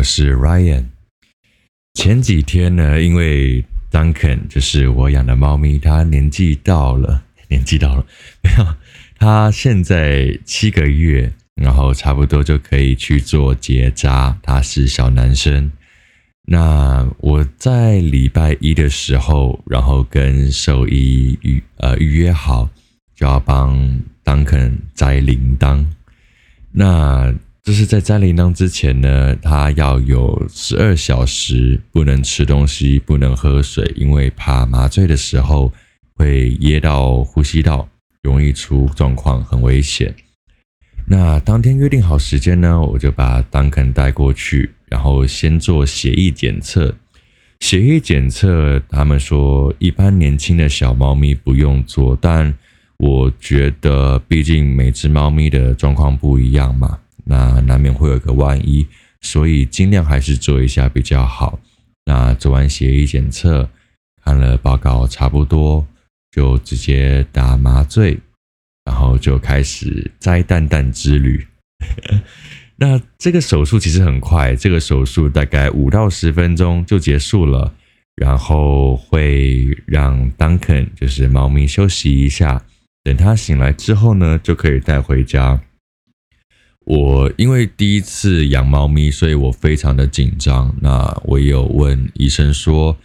我是 Ryan。前几天呢，因为 Duncan 就是我养的猫咪，它年纪到了，年纪到了，没有，它现在七个月，然后差不多就可以去做结扎。它是小男生。那我在礼拜一的时候，然后跟兽医预呃预约好，就要帮 Duncan 摘铃铛。那就是在摘铃铛之前呢，他要有十二小时不能吃东西，不能喝水，因为怕麻醉的时候会噎到呼吸道，容易出状况，很危险。那当天约定好时间呢，我就把 Duncan 带过去，然后先做血液检测。血液检测，他们说一般年轻的小猫咪不用做，但我觉得毕竟每只猫咪的状况不一样嘛。那难免会有个万一，所以尽量还是做一下比较好。那做完血液检测，看了报告差不多，就直接打麻醉，然后就开始摘蛋蛋之旅。那这个手术其实很快，这个手术大概五到十分钟就结束了，然后会让 Duncan 就是猫咪休息一下，等它醒来之后呢，就可以带回家。我因为第一次养猫咪，所以我非常的紧张。那我也有问医生说，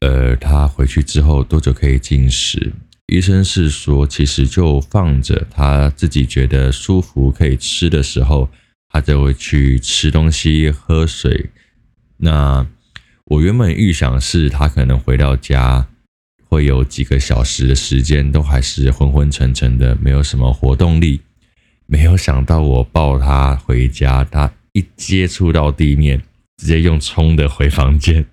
呃，他回去之后多久可以进食？医生是说，其实就放着，他自己觉得舒服可以吃的时候，他就会去吃东西、喝水。那我原本预想是他可能回到家会有几个小时的时间，都还是昏昏沉沉的，没有什么活动力。没有想到我抱他回家，他一接触到地面，直接用冲的回房间。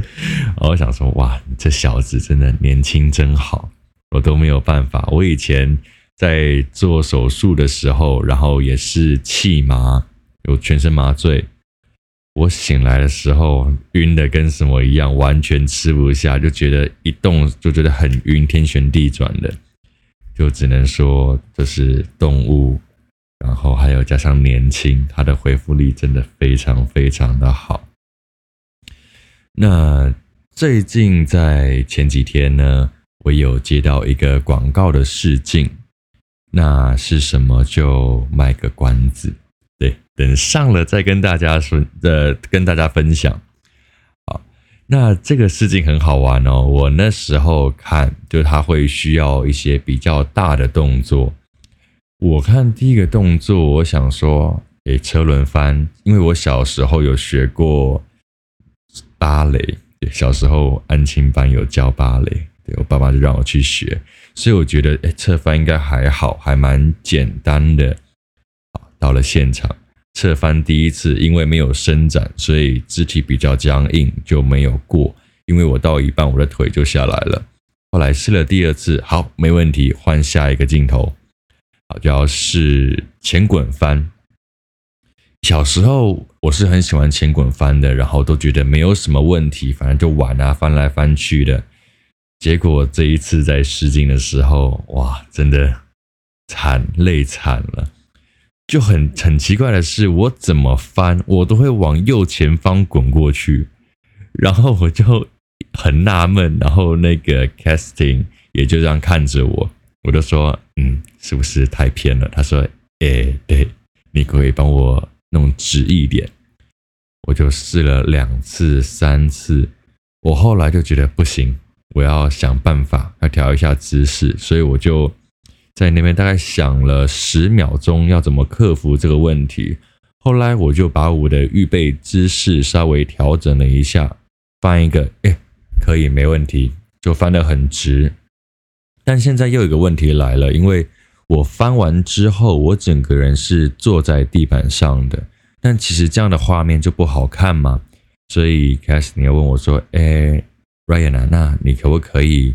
我想说，哇，这小子真的年轻真好，我都没有办法。我以前在做手术的时候，然后也是气麻，有全身麻醉。我醒来的时候晕的跟什么一样，完全吃不下，就觉得一动就觉得很晕，天旋地转的，就只能说这是动物。然后还有加上年轻，他的恢复力真的非常非常的好。那最近在前几天呢，我有接到一个广告的试镜，那是什么就卖个关子，对，等上了再跟大家说，呃，跟大家分享。好，那这个试镜很好玩哦，我那时候看，就它会需要一些比较大的动作。我看第一个动作，我想说，诶，车轮翻，因为我小时候有学过芭蕾，对，小时候安亲班有教芭蕾，对，我爸妈就让我去学，所以我觉得，诶，侧翻应该还好，还蛮简单的。好，到了现场，侧翻第一次，因为没有伸展，所以肢体比较僵硬，就没有过。因为我到一半，我的腿就下来了。后来试了第二次，好，没问题，换下一个镜头。主要是前滚翻。小时候我是很喜欢前滚翻的，然后都觉得没有什么问题，反正就玩啊，翻来翻去的。结果这一次在试镜的时候，哇，真的惨，累惨了。就很很奇怪的是，我怎么翻，我都会往右前方滚过去，然后我就很纳闷，然后那个 casting 也就这样看着我。我就说，嗯，是不是太偏了？他说，哎，对，你可以帮我弄直一点。我就试了两次、三次，我后来就觉得不行，我要想办法要调一下姿势，所以我就在那边大概想了十秒钟，要怎么克服这个问题。后来我就把我的预备姿势稍微调整了一下，翻一个，哎，可以，没问题，就翻得很直。但现在又有一个问题来了，因为我翻完之后，我整个人是坐在地板上的，但其实这样的画面就不好看嘛。所以开始你要问我说：“哎，Ryan，那你可不可以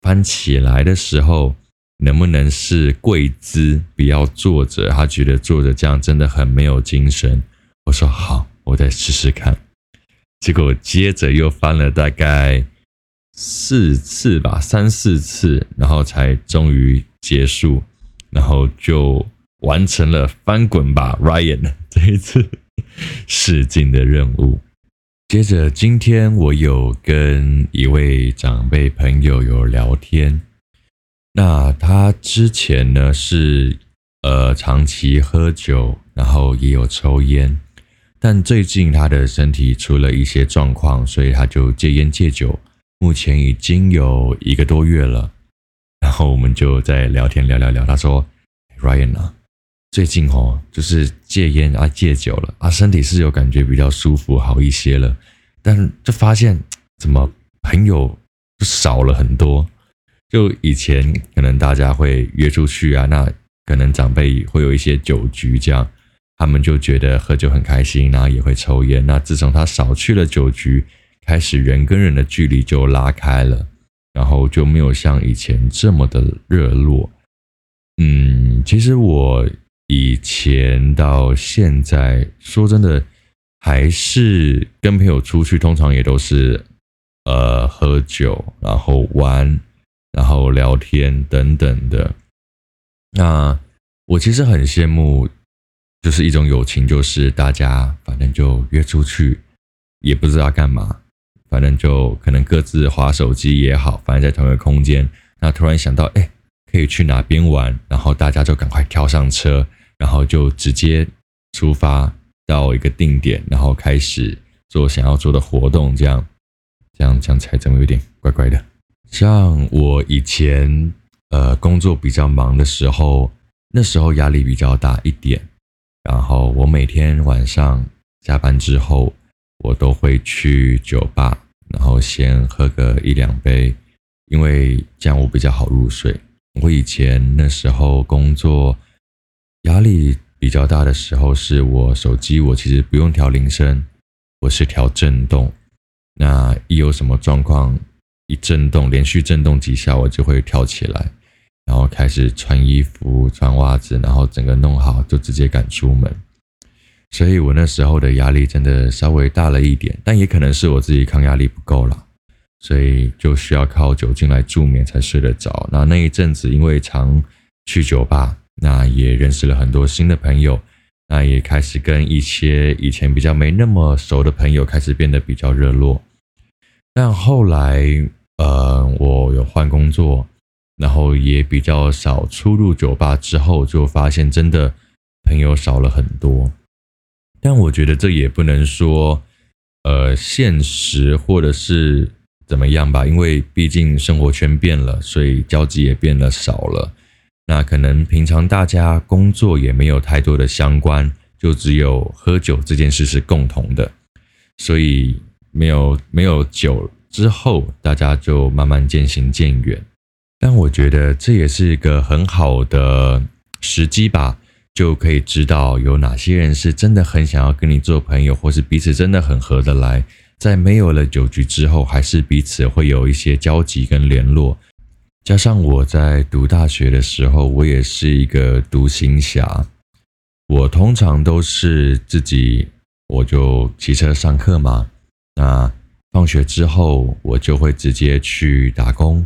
翻起来的时候，能不能是跪姿，不要坐着？”他觉得坐着这样真的很没有精神。我说：“好，我再试试看。”结果接着又翻了大概。四次吧，三四次，然后才终于结束，然后就完成了翻滚吧，Ryan 这一次试镜的任务。接着，今天我有跟一位长辈朋友有聊天。那他之前呢是呃长期喝酒，然后也有抽烟，但最近他的身体出了一些状况，所以他就戒烟戒酒，目前已经有一个多月了。然后我们就在聊天聊聊聊，他说：“Ryan 啊，最近哦就是戒烟啊戒酒了啊，身体是有感觉比较舒服好一些了，但就发现怎么朋友就少了很多。”就以前可能大家会约出去啊，那可能长辈会有一些酒局这样，他们就觉得喝酒很开心，然后也会抽烟。那自从他少去了酒局，开始人跟人的距离就拉开了，然后就没有像以前这么的热络。嗯，其实我以前到现在，说真的，还是跟朋友出去，通常也都是呃喝酒，然后玩。然后聊天等等的，那我其实很羡慕，就是一种友情，就是大家反正就约出去，也不知道干嘛，反正就可能各自划手机也好，反正在同一个空间，那突然想到，哎，可以去哪边玩，然后大家就赶快跳上车，然后就直接出发到一个定点，然后开始做想要做的活动，这样，这样讲起来怎么有点怪怪的？像我以前呃工作比较忙的时候，那时候压力比较大一点，然后我每天晚上下班之后，我都会去酒吧，然后先喝个一两杯，因为这样我比较好入睡。我以前那时候工作压力比较大的时候，是我手机我其实不用调铃声，我是调震动，那一有什么状况。一震动，连续震动几下，我就会跳起来，然后开始穿衣服、穿袜子，然后整个弄好，就直接赶出门。所以我那时候的压力真的稍微大了一点，但也可能是我自己抗压力不够了，所以就需要靠酒精来助眠才睡得着。那那一阵子，因为常去酒吧，那也认识了很多新的朋友，那也开始跟一些以前比较没那么熟的朋友开始变得比较热络。但后来，呃，我有换工作，然后也比较少出入酒吧，之后就发现真的朋友少了很多。但我觉得这也不能说，呃，现实或者是怎么样吧，因为毕竟生活圈变了，所以交集也变得少了。那可能平常大家工作也没有太多的相关，就只有喝酒这件事是共同的，所以。没有没有酒之后，大家就慢慢渐行渐远。但我觉得这也是一个很好的时机吧，就可以知道有哪些人是真的很想要跟你做朋友，或是彼此真的很合得来。在没有了酒局之后，还是彼此会有一些交集跟联络。加上我在读大学的时候，我也是一个独行侠，我通常都是自己，我就骑车上课嘛。那放学之后，我就会直接去打工，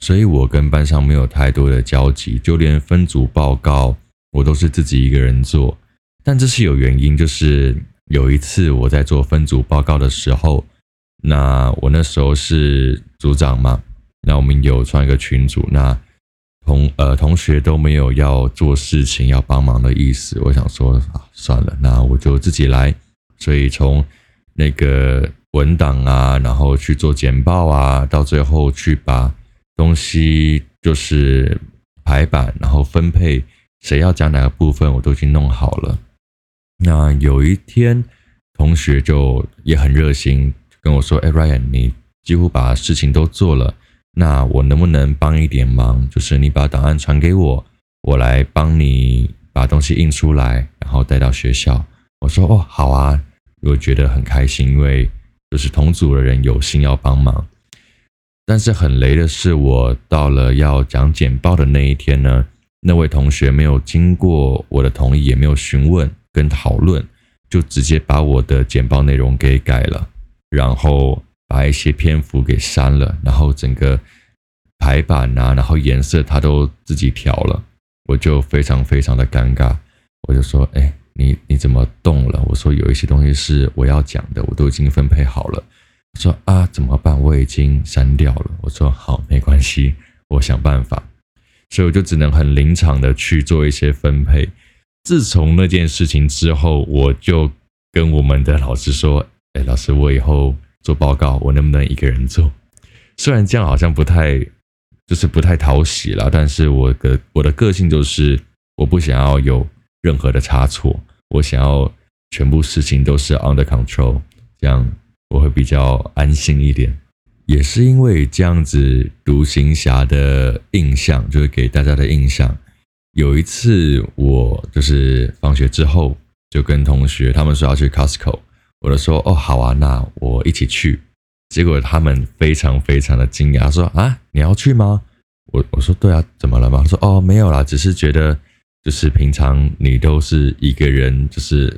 所以我跟班上没有太多的交集，就连分组报告我都是自己一个人做。但这是有原因，就是有一次我在做分组报告的时候，那我那时候是组长嘛，那我们有创一个群组，那同呃同学都没有要做事情要帮忙的意思，我想说啊算了，那我就自己来，所以从。那个文档啊，然后去做简报啊，到最后去把东西就是排版，然后分配谁要讲哪个部分，我都已经弄好了。那有一天，同学就也很热心跟我说：“哎，Ryan，你几乎把事情都做了，那我能不能帮一点忙？就是你把档案传给我，我来帮你把东西印出来，然后带到学校。”我说：“哦，好啊。”我觉得很开心，因为就是同组的人有心要帮忙。但是很雷的是，我到了要讲简报的那一天呢，那位同学没有经过我的同意，也没有询问跟讨论，就直接把我的简报内容给改了，然后把一些篇幅给删了，然后整个排版啊，然后颜色他都自己调了，我就非常非常的尴尬，我就说，哎。你你怎么动了？我说有一些东西是我要讲的，我都已经分配好了。他说啊，怎么办？我已经删掉了。我说好，没关系，我想办法。所以我就只能很临场的去做一些分配。自从那件事情之后，我就跟我们的老师说：“哎，老师，我以后做报告，我能不能一个人做？虽然这样好像不太，就是不太讨喜了，但是我的我的个性就是，我不想要有任何的差错，我想要全部事情都是 under control，这样我会比较安心一点。”也是因为这样子，独行侠的印象就是给大家的印象。有一次，我就是放学之后就跟同学他们说要去 Costco，我就说哦好啊，那我一起去。结果他们非常非常的惊讶，说啊你要去吗？我我说对啊，怎么了吗？他说哦没有啦，只是觉得就是平常你都是一个人，就是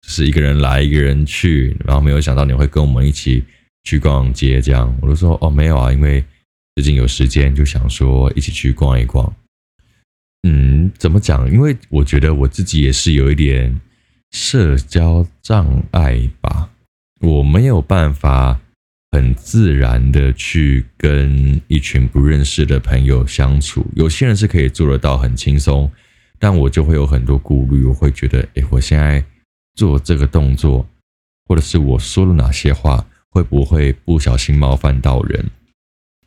就是一个人来一个人去，然后没有想到你会跟我们一起。去逛街，这样我就说哦，没有啊，因为最近有时间，就想说一起去逛一逛。嗯，怎么讲？因为我觉得我自己也是有一点社交障碍吧，我没有办法很自然的去跟一群不认识的朋友相处。有些人是可以做得到很轻松，但我就会有很多顾虑，我会觉得，诶，我现在做这个动作，或者是我说了哪些话。会不会不小心冒犯到人？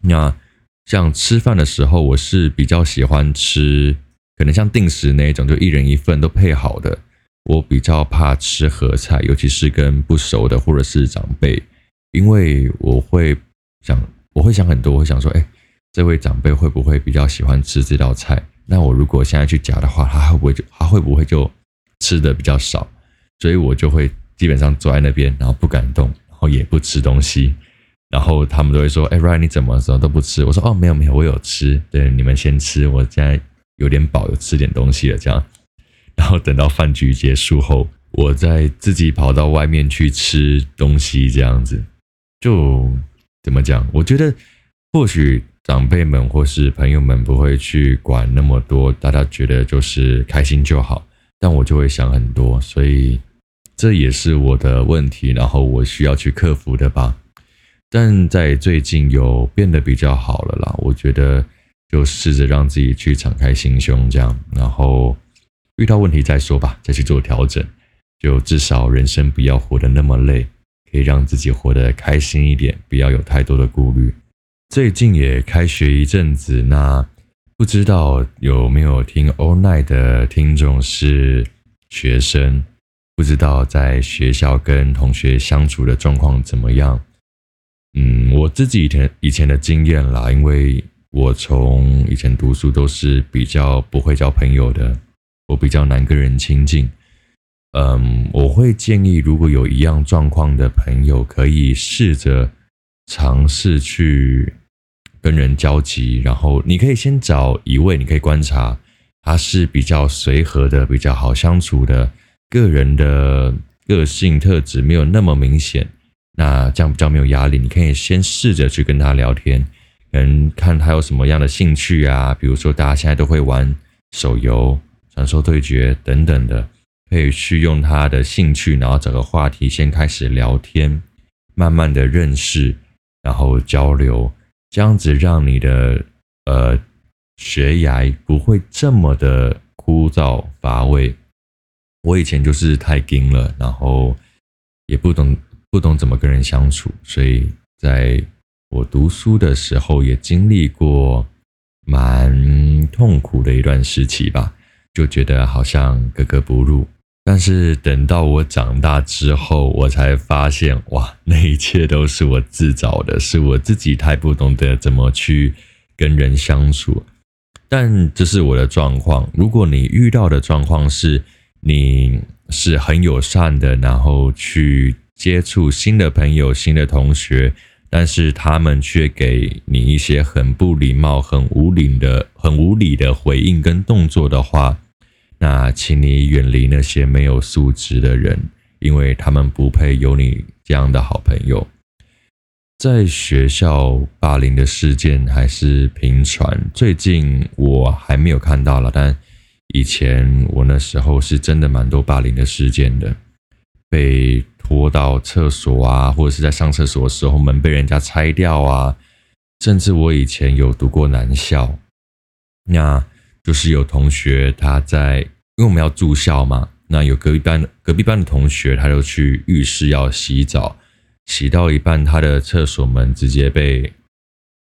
那像吃饭的时候，我是比较喜欢吃，可能像定食那一种，就一人一份都配好的。我比较怕吃合菜，尤其是跟不熟的或者是长辈，因为我会想，我会想很多，我会想说，哎，这位长辈会不会比较喜欢吃这道菜？那我如果现在去夹的话，他会不会就他会不会就吃的比较少？所以我就会基本上坐在那边，然后不敢动。也不吃东西，然后他们都会说：“哎，Ryan，你怎么什么都不吃？”我说：“哦，没有没有，我有吃。对，你们先吃，我现在有点饱，有吃点东西了。”这样，然后等到饭局结束后，我再自己跑到外面去吃东西，这样子就怎么讲？我觉得或许长辈们或是朋友们不会去管那么多，大家觉得就是开心就好，但我就会想很多，所以。这也是我的问题，然后我需要去克服的吧。但在最近有变得比较好了啦，我觉得就试着让自己去敞开心胸，这样，然后遇到问题再说吧，再去做调整。就至少人生不要活得那么累，可以让自己活得开心一点，不要有太多的顾虑。最近也开学一阵子，那不知道有没有听 All Night 的听众是学生？不知道在学校跟同学相处的状况怎么样？嗯，我自己以前以前的经验啦，因为我从以前读书都是比较不会交朋友的，我比较难跟人亲近。嗯，我会建议，如果有一样状况的朋友，可以试着尝试去跟人交集，然后你可以先找一位，你可以观察他是比较随和的，比较好相处的。个人的个性特质没有那么明显，那这样比较没有压力。你可以先试着去跟他聊天，跟看他有什么样的兴趣啊，比如说大家现在都会玩手游、传说对决等等的，可以去用他的兴趣，然后找个话题先开始聊天，慢慢的认识，然后交流，这样子让你的呃学涯不会这么的枯燥乏味。我以前就是太硬了，然后也不懂不懂怎么跟人相处，所以在我读书的时候也经历过蛮痛苦的一段时期吧，就觉得好像格格不入。但是等到我长大之后，我才发现，哇，那一切都是我自找的，是我自己太不懂得怎么去跟人相处。但这是我的状况，如果你遇到的状况是，你是很友善的，然后去接触新的朋友、新的同学，但是他们却给你一些很不礼貌、很无理的、很无理的回应跟动作的话，那请你远离那些没有素质的人，因为他们不配有你这样的好朋友。在学校霸凌的事件还是频传，最近我还没有看到了，但。以前我那时候是真的蛮多霸凌的事件的，被拖到厕所啊，或者是在上厕所的时候门被人家拆掉啊，甚至我以前有读过男校，那就是有同学他在，因为我们要住校嘛，那有隔壁班隔壁班的同学，他就去浴室要洗澡，洗到一半，他的厕所门直接被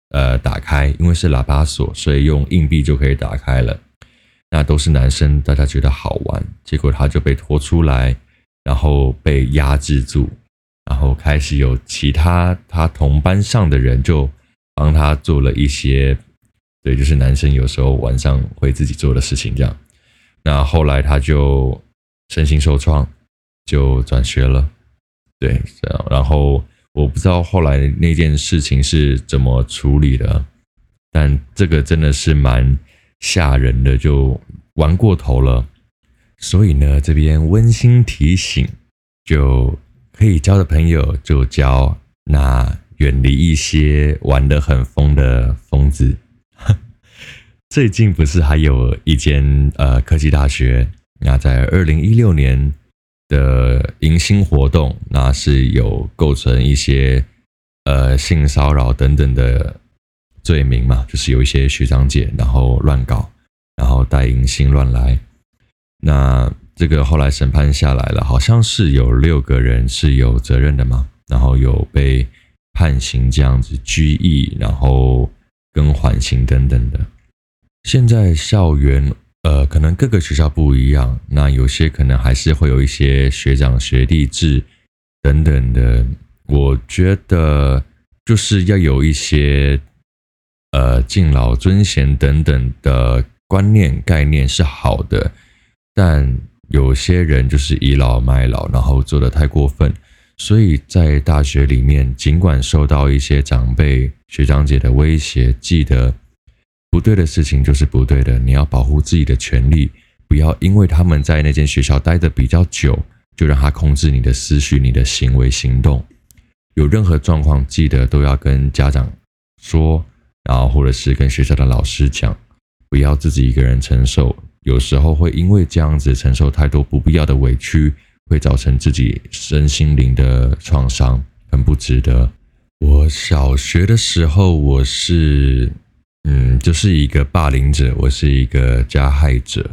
呃打开，因为是喇叭锁，所以用硬币就可以打开了。那都是男生，大家觉得好玩，结果他就被拖出来，然后被压制住，然后开始有其他他同班上的人就帮他做了一些，对，就是男生有时候晚上会自己做的事情，这样。那后来他就身心受创，就转学了，对，这样。然后我不知道后来那件事情是怎么处理的，但这个真的是蛮。吓人的就玩过头了，所以呢，这边温馨提醒，就可以交的朋友就交，那远离一些玩得很疯的疯子。最近不是还有一间呃科技大学，那在二零一六年的迎新活动，那是有构成一些呃性骚扰等等的。罪名嘛，就是有一些学长姐，然后乱搞，然后带迎新乱来。那这个后来审判下来了，好像是有六个人是有责任的嘛，然后有被判刑这样子，拘役，然后跟缓刑等等的。现在校园呃，可能各个学校不一样，那有些可能还是会有一些学长学弟制等等的。我觉得就是要有一些。呃，敬老尊贤等等的观念概念是好的，但有些人就是倚老卖老，然后做得太过分，所以在大学里面，尽管受到一些长辈学长姐的威胁，记得不对的事情就是不对的，你要保护自己的权利，不要因为他们在那间学校待得比较久，就让他控制你的思绪、你的行为行动。有任何状况，记得都要跟家长说。然后，或者是跟学校的老师讲，不要自己一个人承受。有时候会因为这样子承受太多不必要的委屈，会造成自己身心灵的创伤，很不值得。我小学的时候，我是，嗯，就是一个霸凌者，我是一个加害者。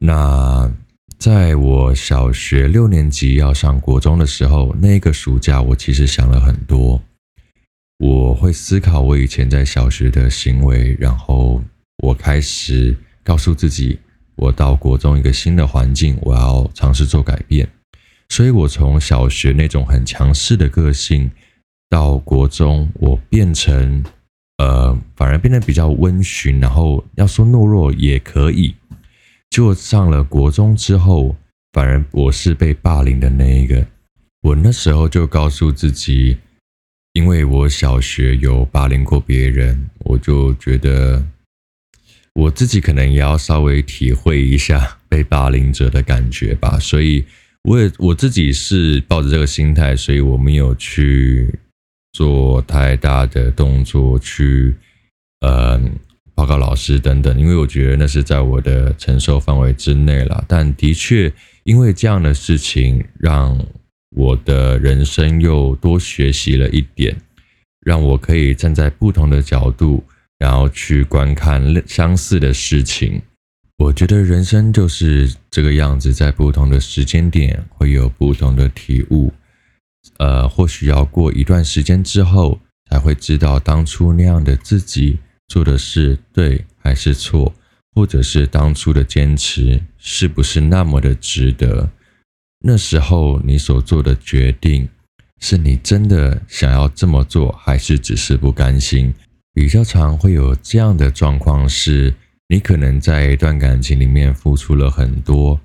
那在我小学六年级要上国中的时候，那个暑假，我其实想了很多。我会思考我以前在小学的行为，然后我开始告诉自己，我到国中一个新的环境，我要尝试做改变。所以，我从小学那种很强势的个性，到国中，我变成呃，反而变得比较温驯，然后要说懦弱也可以。就上了国中之后，反而我是被霸凌的那一个。我那时候就告诉自己。因为我小学有霸凌过别人，我就觉得我自己可能也要稍微体会一下 被霸凌者的感觉吧。所以，我也我自己是抱着这个心态，所以我没有去做太大的动作去呃报告老师等等，因为我觉得那是在我的承受范围之内了。但的确，因为这样的事情让。我的人生又多学习了一点，让我可以站在不同的角度，然后去观看相似的事情。我觉得人生就是这个样子，在不同的时间点会有不同的体悟。呃，或许要过一段时间之后，才会知道当初那样的自己做的是对还是错，或者是当初的坚持是不是那么的值得。那时候你所做的决定，是你真的想要这么做，还是只是不甘心？比较常会有这样的状况，是你可能在一段感情里面付出了很多，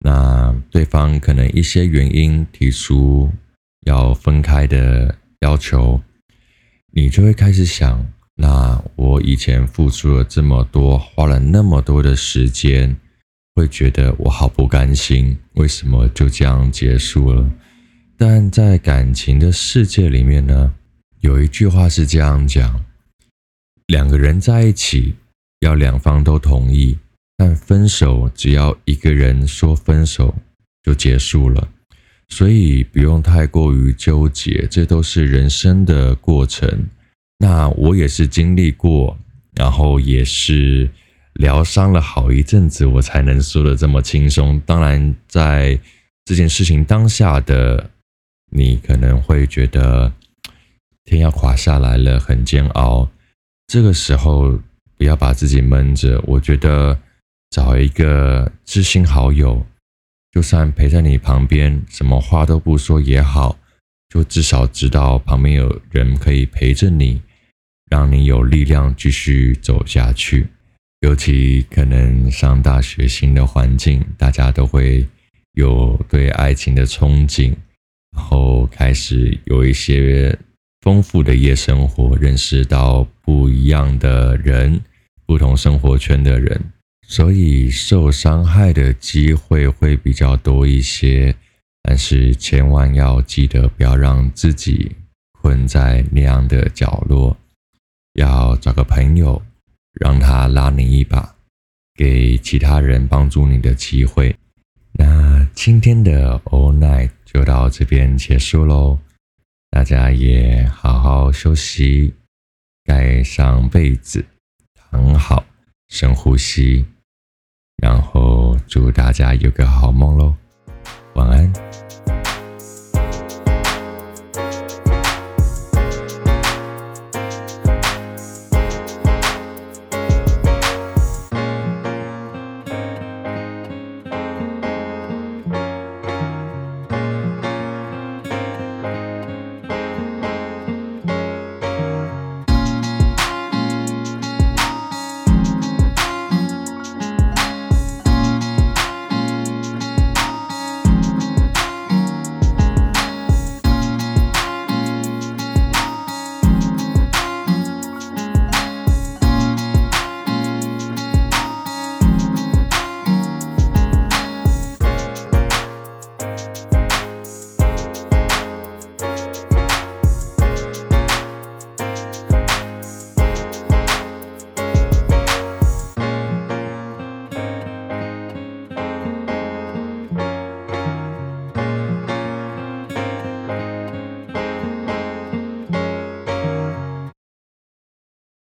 那对方可能一些原因提出要分开的要求，你就会开始想：那我以前付出了这么多，花了那么多的时间。会觉得我好不甘心，为什么就这样结束了？但在感情的世界里面呢，有一句话是这样讲：两个人在一起，要两方都同意，但分手只要一个人说分手就结束了，所以不用太过于纠结，这都是人生的过程。那我也是经历过，然后也是疗伤了好一阵子，我才能说得这么轻松。当然，在这件事情当下的你可能会觉得天要垮下来了，很煎熬。这个时候不要把自己闷着，我觉得找一个知心好友，就算陪在你旁边，什么话都不说也好，就至少知道旁边有人可以陪着你，让你有力量继续走下去。尤其可能上大学新的环境，大家都会有对爱情的憧憬，然后开始有一些。丰富的夜生活，认识到不一样的人，不同生活圈的人，所以受伤害的机会会比较多一些。但是千万要记得，不要让自己困在那样的角落，要找个朋友，让他拉你一把，给其他人帮助你的机会。那今天的 All Night 就到这边结束喽。大家也好好休息，盖上被子，躺好，深呼吸，然后祝大家有个好梦喽，晚安。